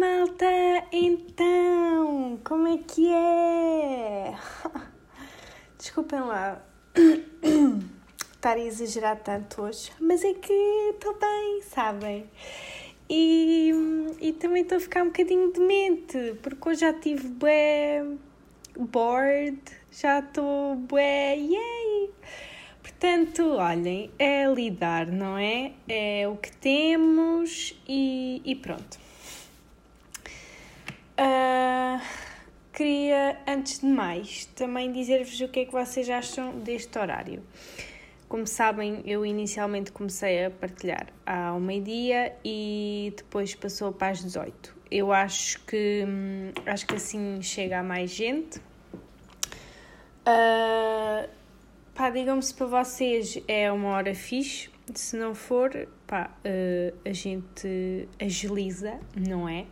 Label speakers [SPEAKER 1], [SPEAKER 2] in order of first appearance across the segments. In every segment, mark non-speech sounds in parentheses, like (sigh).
[SPEAKER 1] malta! Então, como é que é? (laughs) Desculpem lá (clears throat) estar a exagerar tanto hoje, mas é que estou bem, sabem? E, e também estou a ficar um bocadinho demente, porque hoje já tive bué bored, já estou bué, yay! Portanto, olhem, é lidar, não é? É o que temos e, e pronto. Uh, queria, antes de mais, também dizer-vos o que é que vocês acham deste horário. Como sabem, eu inicialmente comecei a partilhar ao meio-dia e depois passou para as 18. Eu acho que hum, acho que assim chega a mais gente. Uh, pá, digam-me se para vocês é uma hora fixe. Se não for, pá, uh, a gente agiliza, não é?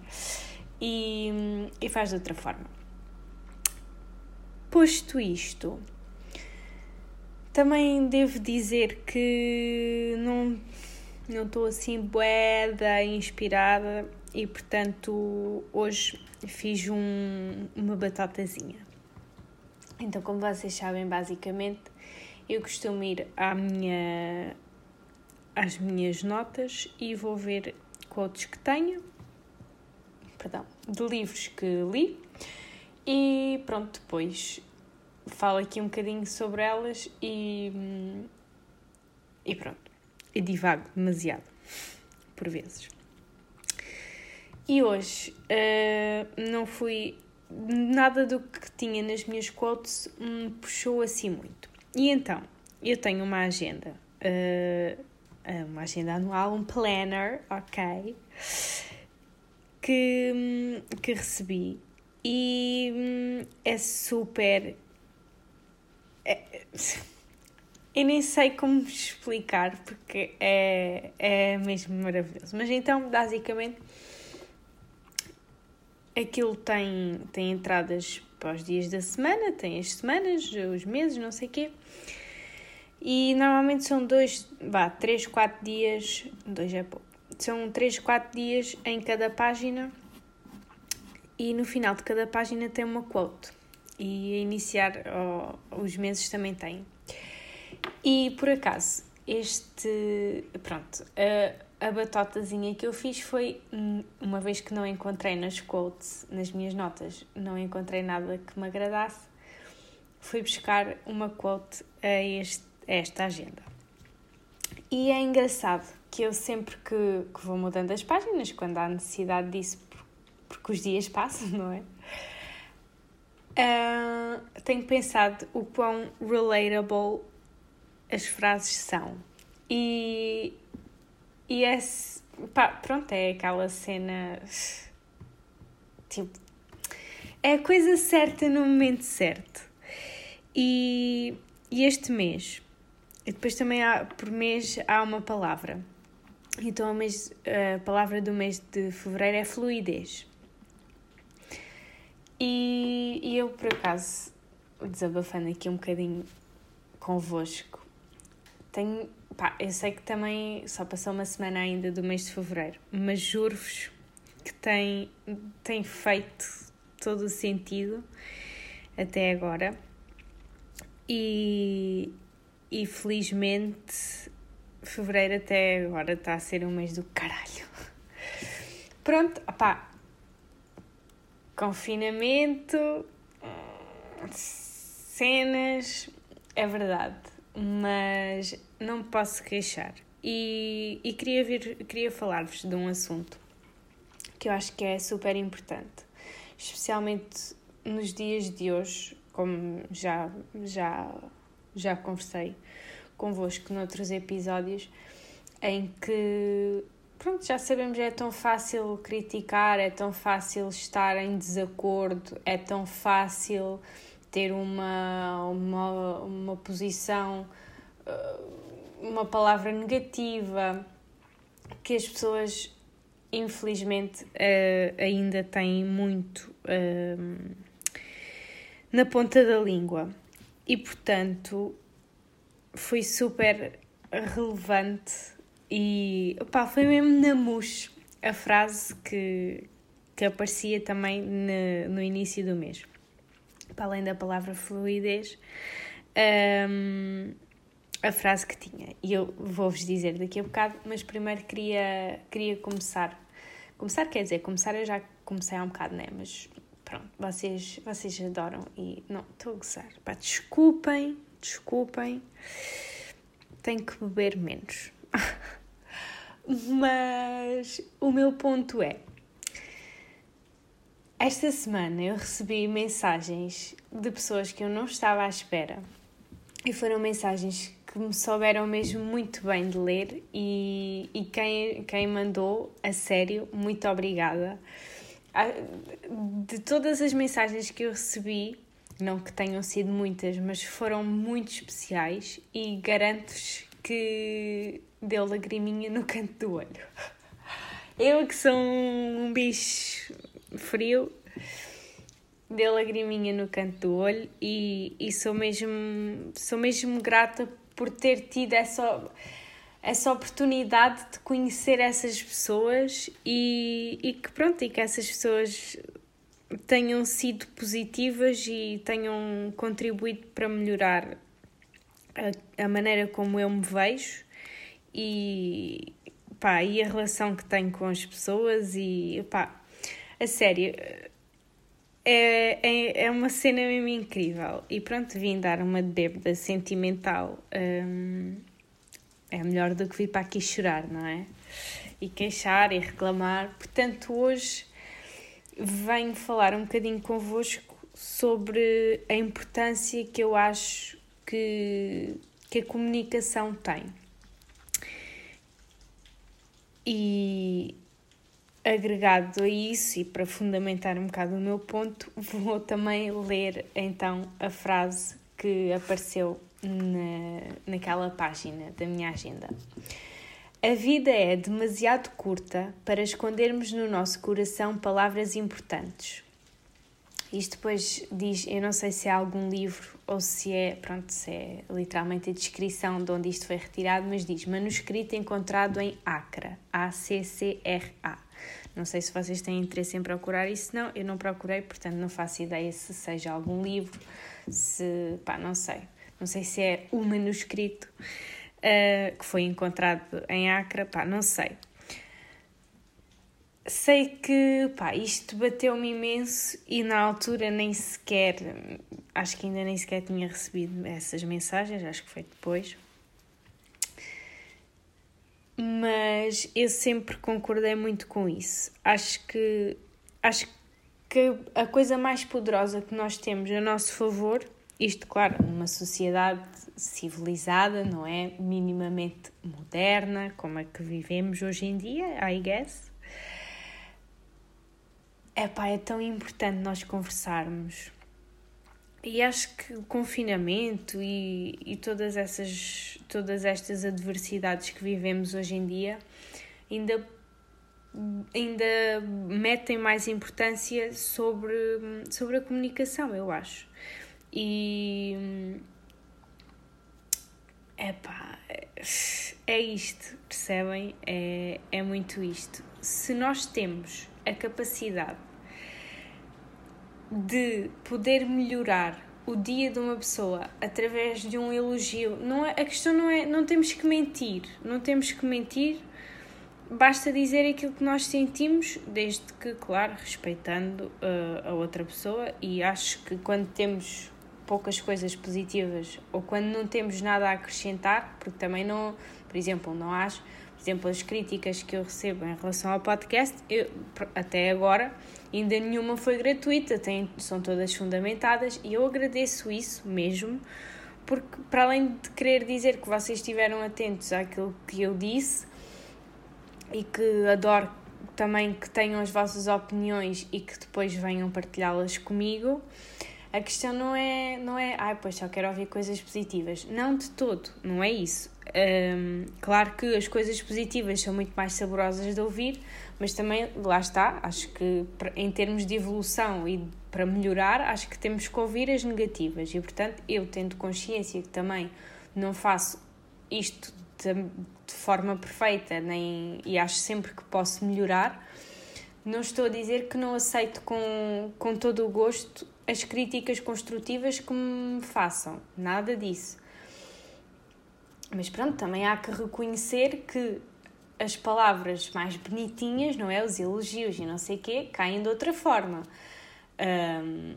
[SPEAKER 1] e, e faz de outra forma. Posto isto, também devo dizer que não não estou assim boeda inspirada e portanto hoje fiz um, uma batatazinha. Então, como vocês sabem, basicamente eu costumo ir à minha, às minhas notas e vou ver quotes que tenho perdão, de livros que li e pronto, depois falo aqui um bocadinho sobre elas e, e pronto, e divago demasiado, por vezes. E hoje uh, não fui. Nada do que tinha nas minhas quotes me puxou assim muito. E então, eu tenho uma agenda, uh, uma agenda anual, um planner, ok? que, que recebi e hum, é super. É, eu nem sei como explicar porque é, é mesmo maravilhoso. Mas então, basicamente, aquilo tem, tem entradas para os dias da semana, tem as semanas, os meses, não sei o quê. E normalmente são dois, vá, três, quatro dias, dois é pouco são 3, 4 dias em cada página e no final de cada página tem uma quote. E a iniciar oh, os meses também tem. E por acaso, este. Pronto, a, a batotazinha que eu fiz foi, uma vez que não encontrei nas quotes, nas minhas notas, não encontrei nada que me agradasse, fui buscar uma quote a, este, a esta agenda. E é engraçado que eu sempre que, que vou mudando as páginas, quando há necessidade disso, porque os dias passam, (laughs) não é? Uh, tenho pensado o quão relatable as frases são. E, e é, pá, pronto, é aquela cena. Tipo, é a coisa certa no momento certo. E, e este mês, e depois também há, por mês há uma palavra. Então, mês, a palavra do mês de fevereiro é fluidez. E, e eu, por acaso, desabafando aqui um bocadinho convosco, tenho. Pá, eu sei que também só passou uma semana ainda do mês de fevereiro, mas juro-vos que tem, tem feito todo o sentido até agora. E, e felizmente fevereiro até agora está a ser um mês do caralho. (laughs) Pronto, opá. Confinamento, cenas, é verdade, mas não posso queixar. E, e queria, queria falar-vos de um assunto que eu acho que é super importante, especialmente nos dias de hoje, como já, já, já conversei convosco noutros episódios em que pronto, já sabemos é tão fácil criticar, é tão fácil estar em desacordo, é tão fácil ter uma, uma, uma posição, eh, uma palavra negativa, que as pessoas infelizmente eh, ainda têm muito eh, na ponta da língua. E portanto, foi super relevante e opá, foi mesmo na mousse a frase que, que aparecia também no, no início do mês. Para além da palavra fluidez, um, a frase que tinha. E eu vou-vos dizer daqui a bocado, mas primeiro queria, queria começar. Começar quer dizer, começar eu já comecei há um bocado, né? Mas pronto, vocês, vocês adoram e não, estou a gozar. Pá, desculpem, desculpem, tenho que beber menos. (laughs) Mas o meu ponto é: esta semana eu recebi mensagens de pessoas que eu não estava à espera e foram mensagens que me souberam mesmo muito bem de ler e, e quem, quem mandou, a sério, muito obrigada. De todas as mensagens que eu recebi, não que tenham sido muitas, mas foram muito especiais e garanto-vos que deu lagriminha no canto do olho. Eu que sou um bicho frio, deu lagriminha no canto do olho e, e sou, mesmo, sou mesmo grata por ter tido essa, essa oportunidade de conhecer essas pessoas e, e que pronto, e que essas pessoas tenham sido positivas e tenham contribuído para melhorar a, a maneira como eu me vejo e, pá, e a relação que tenho com as pessoas e pá, a sério é, é, é uma cena mesmo incrível e pronto, vim dar uma bêbada sentimental hum, é melhor do que vir para aqui chorar, não é? E queixar e reclamar, portanto hoje venho falar um bocadinho convosco sobre a importância que eu acho que, que a comunicação tem. E agregado a isso, e para fundamentar um bocado o meu ponto, (laughs) vou também ler então a frase que apareceu na, naquela página da minha agenda. A vida é demasiado curta para escondermos no nosso coração palavras importantes. Isto depois diz, eu não sei se é algum livro ou se é, pronto, se é literalmente a descrição de onde isto foi retirado, mas diz manuscrito encontrado em Acra, A-C-C-R-A. Não sei se vocês têm interesse em procurar isso, não, eu não procurei, portanto não faço ideia se seja algum livro, se, pá, não sei. Não sei se é o manuscrito uh, que foi encontrado em Acra, pá, não sei sei que pá, isto bateu-me imenso e na altura nem sequer, acho que ainda nem sequer tinha recebido essas mensagens, acho que foi depois. Mas eu sempre concordei muito com isso. Acho que acho que a coisa mais poderosa que nós temos a nosso favor, isto claro, numa sociedade civilizada, não é? Minimamente moderna, como a que vivemos hoje em dia, I guess Epá, é tão importante nós conversarmos. E acho que o confinamento e, e todas, essas, todas estas adversidades que vivemos hoje em dia ainda, ainda metem mais importância sobre, sobre a comunicação, eu acho. E. Epá, é isto, percebem? É, é muito isto. Se nós temos a capacidade de poder melhorar o dia de uma pessoa através de um elogio. Não é, a questão não é, não temos que mentir, não temos que mentir. Basta dizer aquilo que nós sentimos, desde que, claro, respeitando uh, a outra pessoa. E acho que quando temos poucas coisas positivas ou quando não temos nada a acrescentar, porque também não, por exemplo, não acho, exemplo, as críticas que eu recebo em relação ao podcast, eu, até agora ainda nenhuma foi gratuita, tem, são todas fundamentadas e eu agradeço isso mesmo, porque para além de querer dizer que vocês estiveram atentos àquilo que eu disse e que adoro também que tenham as vossas opiniões e que depois venham partilhá-las comigo. A questão não é, não é, ai, pois só quero ouvir coisas positivas. Não de todo, não é isso. Um, claro que as coisas positivas são muito mais saborosas de ouvir, mas também, lá está, acho que em termos de evolução e para melhorar, acho que temos que ouvir as negativas. E, portanto, eu tendo consciência que também não faço isto de, de forma perfeita nem, e acho sempre que posso melhorar, Não estou a dizer que não aceito com, com todo o gosto as críticas construtivas que me façam, nada disso. Mas pronto, também há que reconhecer que as palavras mais bonitinhas, não é? Os elogios e não sei o quê, caem de outra forma. Um,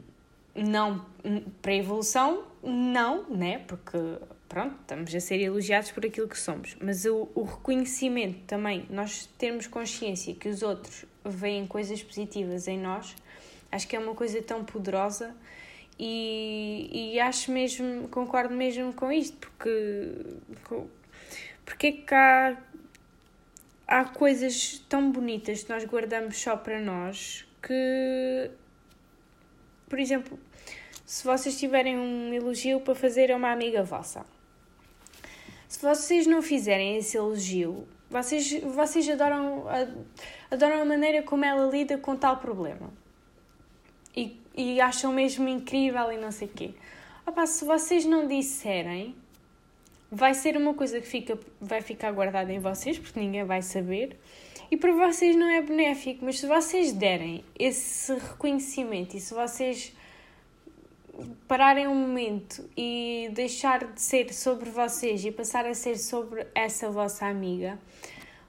[SPEAKER 1] não para a evolução, não, né? Porque pronto, estamos a ser elogiados por aquilo que somos. Mas o, o reconhecimento também, nós termos consciência que os outros veem coisas positivas em nós, acho que é uma coisa tão poderosa e, e acho mesmo, concordo mesmo com isto, porque, porque é que há, há coisas tão bonitas que nós guardamos só para nós que, por exemplo, se vocês tiverem um elogio para fazer a uma amiga vossa, se vocês não fizerem esse elogio, vocês, vocês adoram, adoram a maneira como ela lida com tal problema e, e acham mesmo incrível e não sei o quê. Opa, se vocês não disserem, vai ser uma coisa que fica, vai ficar guardada em vocês, porque ninguém vai saber, e para vocês não é benéfico. Mas se vocês derem esse reconhecimento e se vocês pararem um momento e deixar de ser sobre vocês e passar a ser sobre essa vossa amiga,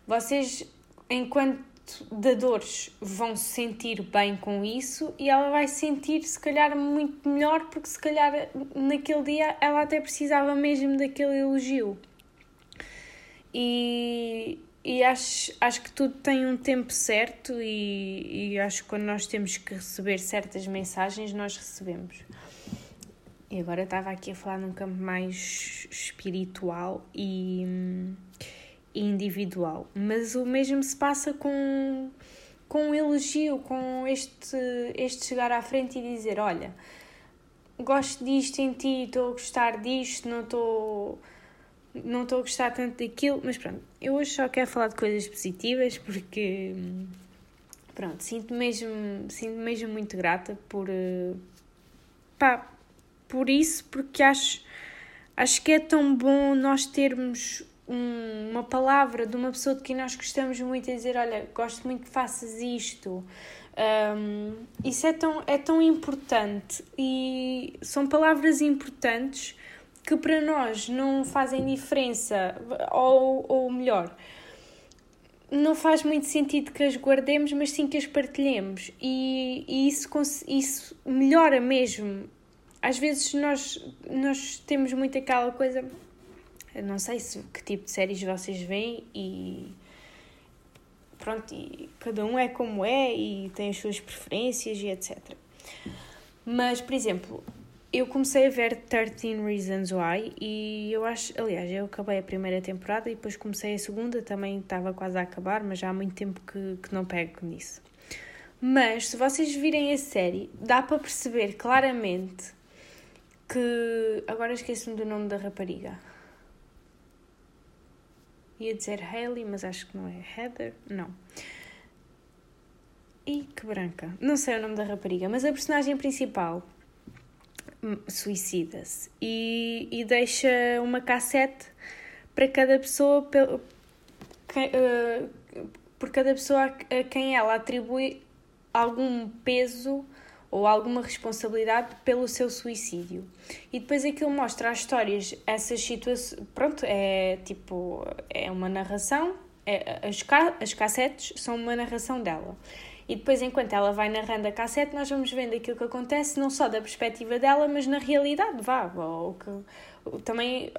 [SPEAKER 1] vocês, enquanto dadores vão se sentir bem com isso e ela vai sentir se calhar muito melhor porque se calhar naquele dia ela até precisava mesmo daquele elogio. E, e acho, acho que tudo tem um tempo certo e, e acho que quando nós temos que receber certas mensagens nós recebemos. E agora estava aqui a falar num campo mais espiritual e individual, mas o mesmo se passa com, com um elogio, com este, este chegar à frente e dizer: Olha, gosto disto em ti, estou a gostar disto, não estou. Não estou a gostar tanto daquilo, mas pronto, eu hoje só quero falar de coisas positivas porque, pronto, sinto mesmo, sinto mesmo muito grata por, pá, por isso, porque acho, acho que é tão bom nós termos um, uma palavra de uma pessoa de quem nós gostamos muito e dizer: Olha, gosto muito que faças isto. Um, isso é tão, é tão importante e são palavras importantes que para nós não fazem diferença, ou, ou melhor, não faz muito sentido que as guardemos, mas sim que as partilhemos, e, e isso, isso melhora mesmo. Às vezes nós, nós temos muito aquela coisa não sei se, que tipo de séries vocês veem e pronto, e cada um é como é e tem as suas preferências e etc. Mas, por exemplo, eu comecei a ver 13 Reasons Why e eu acho, aliás, eu acabei a primeira temporada e depois comecei a segunda, também estava quase a acabar, mas já há muito tempo que, que não pego nisso. Mas se vocês virem a série, dá para perceber claramente que. Agora esqueço-me do nome da rapariga. Ia dizer Hailey, mas acho que não é. Heather? Não. E que branca. Não sei o nome da rapariga, mas a personagem principal hum, suicida-se e, e deixa uma cassete para cada pessoa, eh, por cada pessoa a quem ela atribui algum peso ou alguma responsabilidade pelo seu suicídio. E depois aquilo mostra as histórias, essas situações. Pronto, é tipo. É uma narração. É, as, ca as cassetes são uma narração dela. E depois, enquanto ela vai narrando a cassete, nós vamos vendo aquilo que acontece, não só da perspectiva dela, mas na realidade, vá. Ou que, também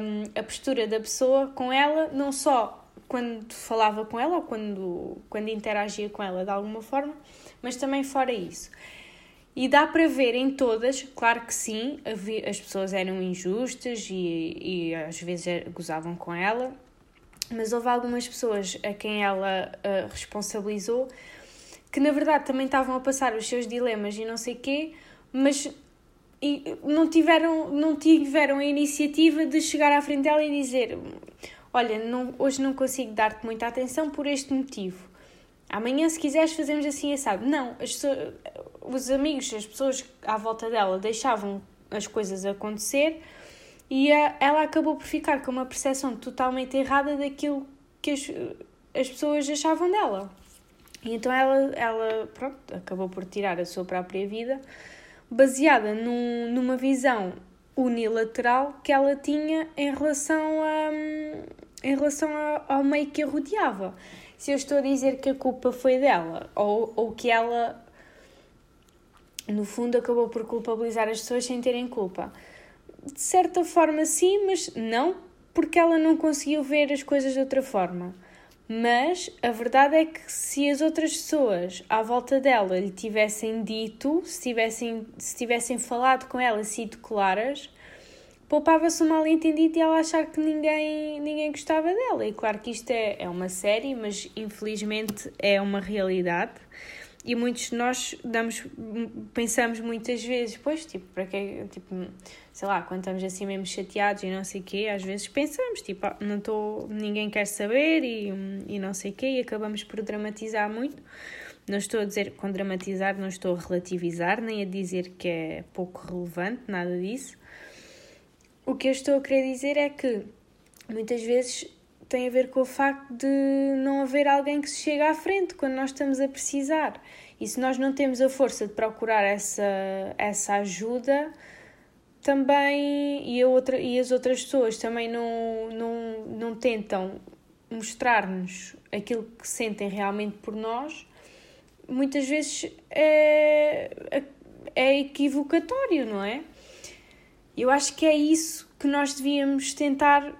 [SPEAKER 1] um, a postura da pessoa com ela, não só quando falava com ela ou quando, quando interagia com ela de alguma forma, mas também fora isso. E dá para ver em todas, claro que sim, as pessoas eram injustas e, e às vezes é, gozavam com ela, mas houve algumas pessoas a quem ela uh, responsabilizou que na verdade também estavam a passar os seus dilemas e não sei quê, mas e não tiveram, não tiveram a iniciativa de chegar à frente dela e dizer: Olha, não, hoje não consigo dar-te muita atenção por este motivo. Amanhã, se quiseres, fazemos assim assado. Não, as pessoas, os amigos, as pessoas à volta dela deixavam as coisas acontecer e a, ela acabou por ficar com uma percepção totalmente errada daquilo que as, as pessoas achavam dela. E então ela, ela pronto, acabou por tirar a sua própria vida, baseada num, numa visão unilateral que ela tinha em relação, a, em relação ao meio que a rodeava. Se eu estou a dizer que a culpa foi dela, ou, ou que ela, no fundo, acabou por culpabilizar as pessoas sem terem culpa. De certa forma, sim, mas não, porque ela não conseguiu ver as coisas de outra forma. Mas a verdade é que se as outras pessoas à volta dela lhe tivessem dito, se tivessem, se tivessem falado com ela, sido claras, poupava-se um mal-entendido e ela achar que ninguém, ninguém gostava dela. E claro que isto é, é uma série, mas infelizmente é uma realidade. E muitos de nós damos, pensamos muitas vezes, pois, tipo, para que, tipo, sei lá, quando estamos assim mesmo chateados e não sei o quê, às vezes pensamos, tipo, ah, não estou, ninguém quer saber e, e não sei o quê, e acabamos por dramatizar muito. Não estou a dizer, com dramatizar, não estou a relativizar, nem a dizer que é pouco relevante, nada disso. O que eu estou a querer dizer é que muitas vezes tem a ver com o facto de não haver alguém que se chegue à frente quando nós estamos a precisar. E se nós não temos a força de procurar essa, essa ajuda, também e, a outra, e as outras pessoas também não, não, não tentam mostrar-nos aquilo que sentem realmente por nós, muitas vezes é, é equivocatório, não é? Eu acho que é isso que nós devíamos tentar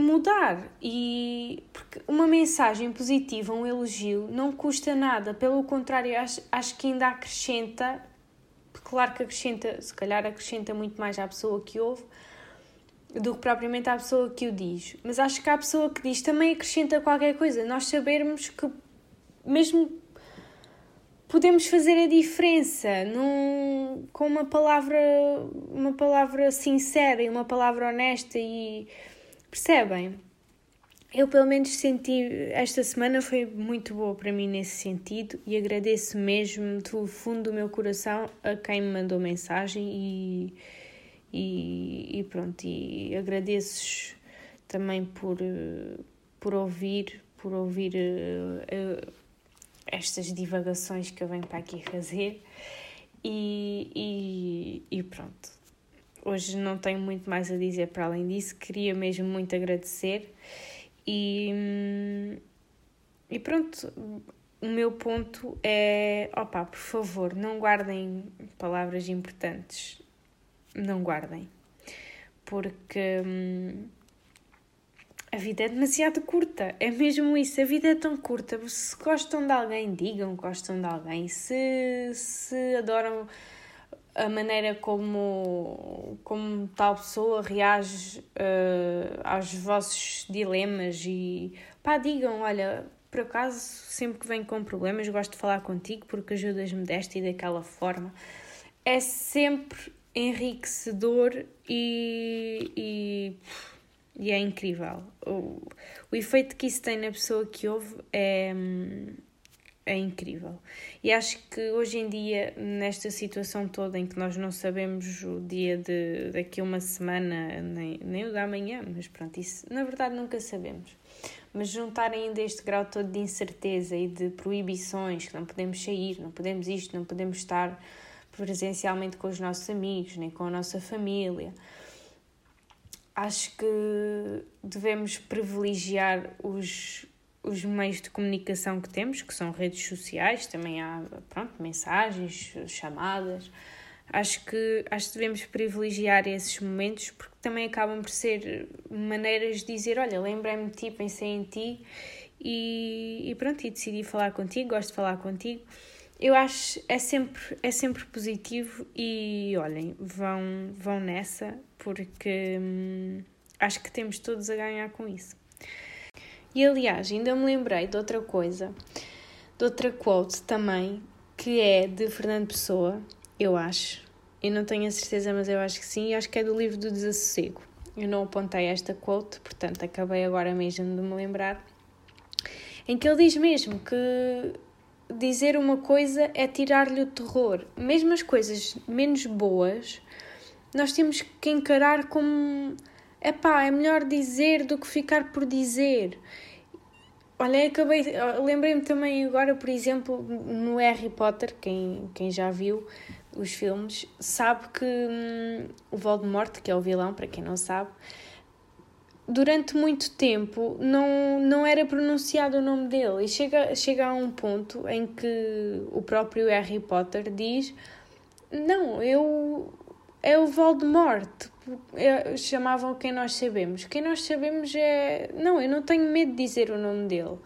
[SPEAKER 1] mudar. E porque uma mensagem positiva, um elogio, não custa nada, pelo contrário, acho, acho que ainda acrescenta, claro que acrescenta, se calhar acrescenta muito mais à pessoa que ouve do que propriamente à pessoa que o diz, mas acho que a pessoa que diz também acrescenta qualquer coisa, nós sabermos que mesmo podemos fazer a diferença num, com uma palavra uma palavra sincera e uma palavra honesta e Percebem? Eu, pelo menos, senti. Esta semana foi muito boa para mim nesse sentido e agradeço mesmo do fundo do meu coração a quem me mandou mensagem e, e, e pronto. E agradeço também por, por ouvir, por ouvir uh, estas divagações que eu venho para aqui fazer e, e, e pronto hoje não tenho muito mais a dizer para além disso. Queria mesmo muito agradecer e, e pronto. O meu ponto é, opa, por favor, não guardem palavras importantes. Não guardem. Porque hum, a vida é demasiado curta. É mesmo isso. A vida é tão curta. Se gostam de alguém, digam que gostam de alguém. Se, se adoram a maneira como, como tal pessoa reage uh, aos vossos dilemas e pá, digam, olha, por acaso sempre que venho com problemas gosto de falar contigo porque ajudas-me desta e daquela forma. É sempre enriquecedor e, e, e é incrível. O, o efeito que isso tem na pessoa que ouve é, é incrível. E acho que hoje em dia, nesta situação toda em que nós não sabemos o dia de daqui a uma semana, nem, nem o da amanhã, mas pronto, isso na verdade nunca sabemos. Mas juntar ainda este grau todo de incerteza e de proibições, que não podemos sair, não podemos isto, não podemos estar presencialmente com os nossos amigos, nem com a nossa família. Acho que devemos privilegiar os, os meios de comunicação que temos, que são redes sociais, também há pronto, mensagens, chamadas. Acho que, acho que devemos privilegiar esses momentos porque também acabam por ser maneiras de dizer: Olha, lembrei-me de ti, pensei em ti e, e pronto, e decidi falar contigo, gosto de falar contigo. Eu acho é sempre é sempre positivo e olhem, vão, vão nessa porque hum, acho que temos todos a ganhar com isso. E aliás, ainda me lembrei de outra coisa, de outra quote também, que é de Fernando Pessoa, eu acho. Eu não tenho a certeza, mas eu acho que sim, e acho que é do livro do Desassossego. Eu não apontei esta quote, portanto acabei agora mesmo de me lembrar. Em que ele diz mesmo que dizer uma coisa é tirar-lhe o terror. Mesmo as coisas menos boas, nós temos que encarar como Epá, é melhor dizer do que ficar por dizer. Olha, acabei. Lembrei-me também agora, por exemplo, no Harry Potter, quem, quem já viu os filmes, sabe que hum, o Voldemort, que é o vilão, para quem não sabe, durante muito tempo não, não era pronunciado o nome dele. E chega, chega a um ponto em que o próprio Harry Potter diz: Não, eu. É o Voldemort. É, chamavam quem nós sabemos. Quem nós sabemos é. Não, eu não tenho medo de dizer o nome dele.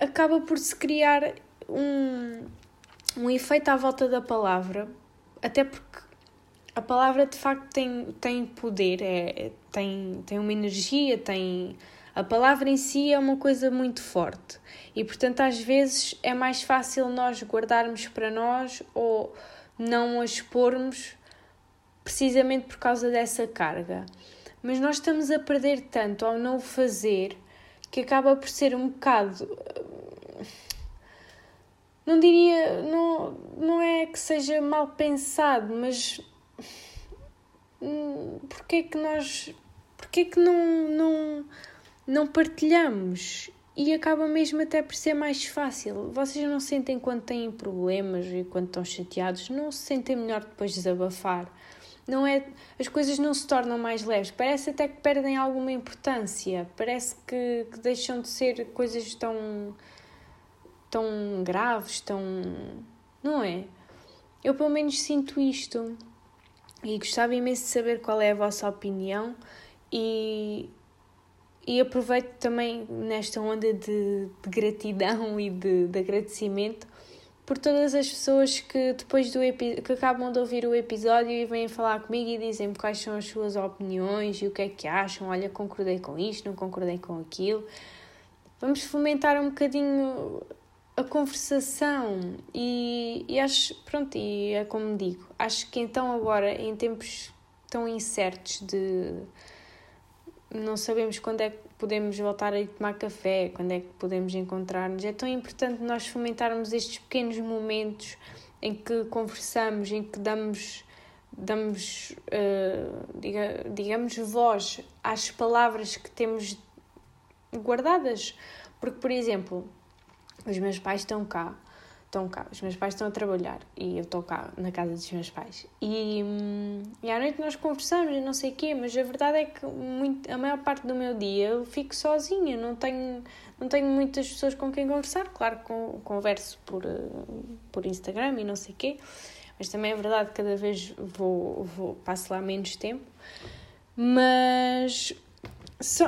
[SPEAKER 1] Acaba por se criar um, um efeito à volta da palavra, até porque a palavra de facto tem, tem poder, é, tem, tem uma energia, tem. A palavra em si é uma coisa muito forte e, portanto, às vezes é mais fácil nós guardarmos para nós ou não a expormos precisamente por causa dessa carga. Mas nós estamos a perder tanto ao não o fazer que acaba por ser um bocado. Não diria. Não, não é que seja mal pensado, mas. Hum, Porquê que nós. Porquê que não, não, não partilhamos? E acaba mesmo até por ser mais fácil. Vocês não sentem quando têm problemas e quando estão chateados, não se sentem melhor depois de desabafar. Não é as coisas não se tornam mais leves. Parece até que perdem alguma importância. Parece que, que deixam de ser coisas tão tão graves tão não é? Eu pelo menos sinto isto. E gostava imenso de saber qual é a vossa opinião. E e aproveito também nesta onda de, de gratidão (laughs) e de, de agradecimento por todas as pessoas que depois do que acabam de ouvir o episódio e vêm falar comigo e dizem quais são as suas opiniões e o que é que acham. Olha, concordei com isto, não concordei com aquilo. Vamos fomentar um bocadinho a conversação e, e acho, pronto, e é como digo, acho que então agora em tempos tão incertos de não sabemos quando é que podemos voltar a ir tomar café, quando é que podemos encontrar-nos. É tão importante nós fomentarmos estes pequenos momentos em que conversamos, em que damos, damos uh, diga, digamos, voz às palavras que temos guardadas. Porque, por exemplo, os meus pais estão cá estão cá, os meus pais estão a trabalhar e eu estou cá na casa dos meus pais. E, hum, e à noite nós conversamos e não sei o quê, mas a verdade é que muito, a maior parte do meu dia eu fico sozinha, não tenho, não tenho muitas pessoas com quem conversar. Claro que converso por, eh, por Instagram e não sei o quê, mas também é verdade que cada vez vou, vou, passo lá menos tempo. Mas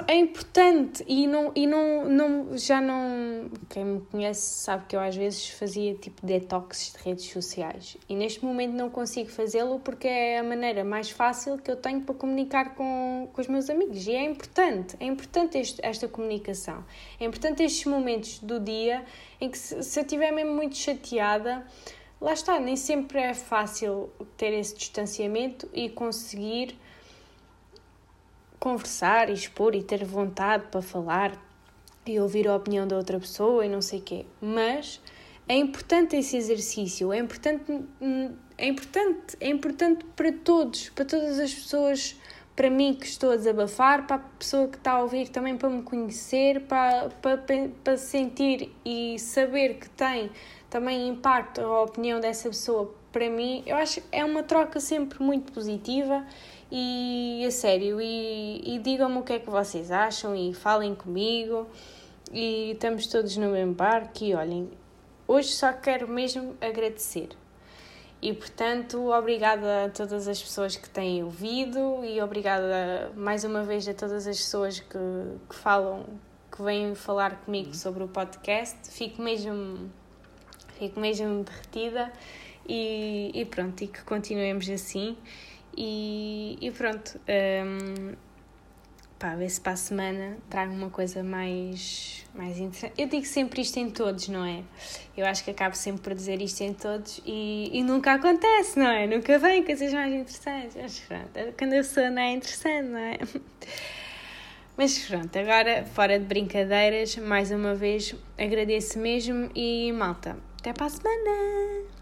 [SPEAKER 1] é importante e não e não, não já não quem me conhece sabe que eu às vezes fazia tipo detox de redes sociais e neste momento não consigo fazê-lo porque é a maneira mais fácil que eu tenho para comunicar com, com os meus amigos e é importante é importante este, esta comunicação. É importante estes momentos do dia em que se, se eu estiver mesmo muito chateada lá está nem sempre é fácil ter esse distanciamento e conseguir conversar e expor e ter vontade para falar e ouvir a opinião da outra pessoa e não sei o quê. Mas é importante esse exercício, é importante, é importante, é importante para todos, para todas as pessoas, para mim que estou a desabafar, para a pessoa que está a ouvir também para me conhecer, para, para, para sentir e saber que tem também impacto a opinião dessa pessoa para mim, eu acho que é uma troca sempre muito positiva e a sério, e, e digam-me o que é que vocês acham e falem comigo e estamos todos no mesmo barco e olhem, hoje só quero mesmo agradecer. E portanto, obrigada a todas as pessoas que têm ouvido e obrigada mais uma vez a todas as pessoas que, que falam, que vêm falar comigo sobre o podcast. Fico mesmo, fico mesmo derretida e, e pronto, e que continuemos assim. E, e pronto, um, pá, ver se para a semana trago uma coisa mais, mais interessante. Eu digo sempre isto em todos, não é? Eu acho que acabo sempre por dizer isto em todos e, e nunca acontece, não é? Nunca vem coisas mais interessantes. Mas pronto, quando eu sou não é interessante, não é? (laughs) Mas pronto, agora, fora de brincadeiras, mais uma vez agradeço mesmo e malta, até para a semana!